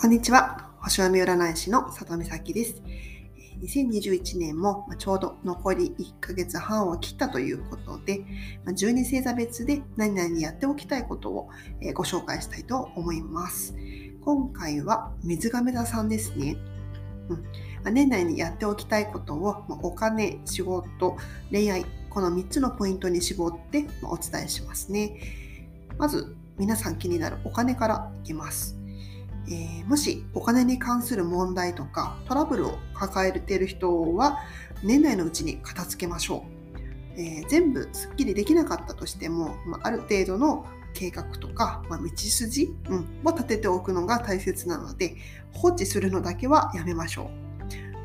こんにちは。星読み占い師の里美咲です。2021年もちょうど残り1ヶ月半を切ったということで、12星座別で何々やっておきたいことをご紹介したいと思います。今回は水亀座さんですね。うん、年内にやっておきたいことをお金、仕事、恋愛、この3つのポイントに絞ってお伝えしますね。まず皆さん気になるお金からいきます。えー、もしお金に関する問題とかトラブルを抱えている人は年内のうちに片付けましょう、えー、全部すっきりできなかったとしても、まあ、る程度の計画とか、まあ、道筋、うん、を立てておくのが大切なので放置するのだけはやめましょ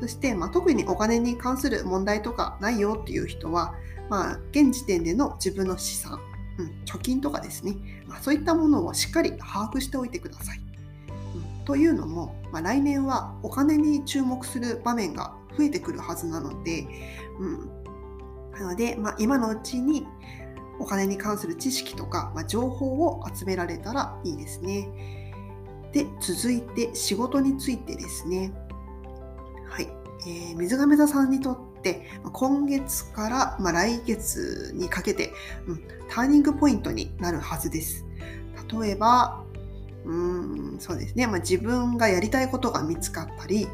う。そして、まあ、特にお金に関する問題とかないよっていう人は、まあ、現時点での自分の資産、うん、貯金とかですね、ま、そういったものをしっかり把握しておいてください。というのも、まあ、来年はお金に注目する場面が増えてくるはずなので、うん、なので、まあ、今のうちにお金に関する知識とか、まあ、情報を集められたらいいですね。で、続いて仕事についてですね。はい。えー、水亀座さんにとって今月から、まあ、来月にかけて、うん、ターニングポイントになるはずです。例えば、うーんそうですね、まあ、自分がやりたいことが見つかったり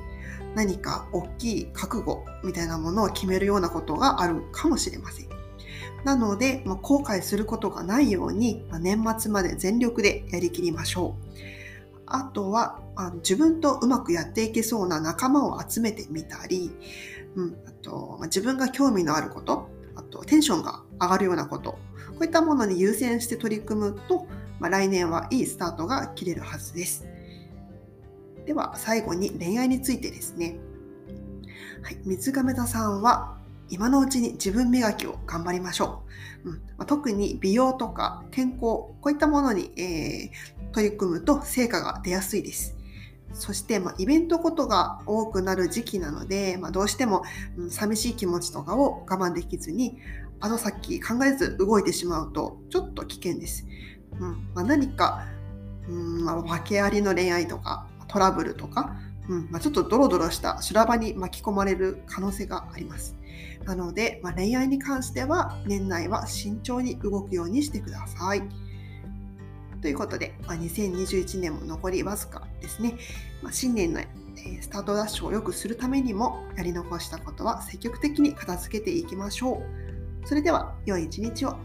何か大きい覚悟みたいなものを決めるようなことがあるかもしれません。なので、まあ、後悔することがないように、まあ、年末まで全力でやりきりましょう。あとはあ自分とうまくやっていけそうな仲間を集めてみたり、うん、あと、まあ、自分が興味のあること、あとテンションが上がるようなこと、こういったものに優先して取り組むと、まあ、来年はいいスタートが切れるはずです。では最後に恋愛についてですね。はい、水亀座さんは今のうちに自分磨きを頑張りましょう。うんま、特に美容とか健康、こういったものに、えー、取り組むと成果が出やすいです。そして、ま、イベントことが多くなる時期なので、ま、どうしても、うん、寂しい気持ちとかを我慢できずに後先考えず動いてしまうとちょっと危険です。うんまあ、何か、うんまあ、訳ありの恋愛とかトラブルとか、うんまあ、ちょっとドロドロした修羅場に巻き込まれる可能性があります。なので、まあ、恋愛に関しては年内は慎重に動くようにしてください。ということで、まあ、2021年も残りわずかですね。まあ、新年のスタートダッシュを良くするためにもやり残したことは積極的に片付けていきましょう。それでは良い一日を。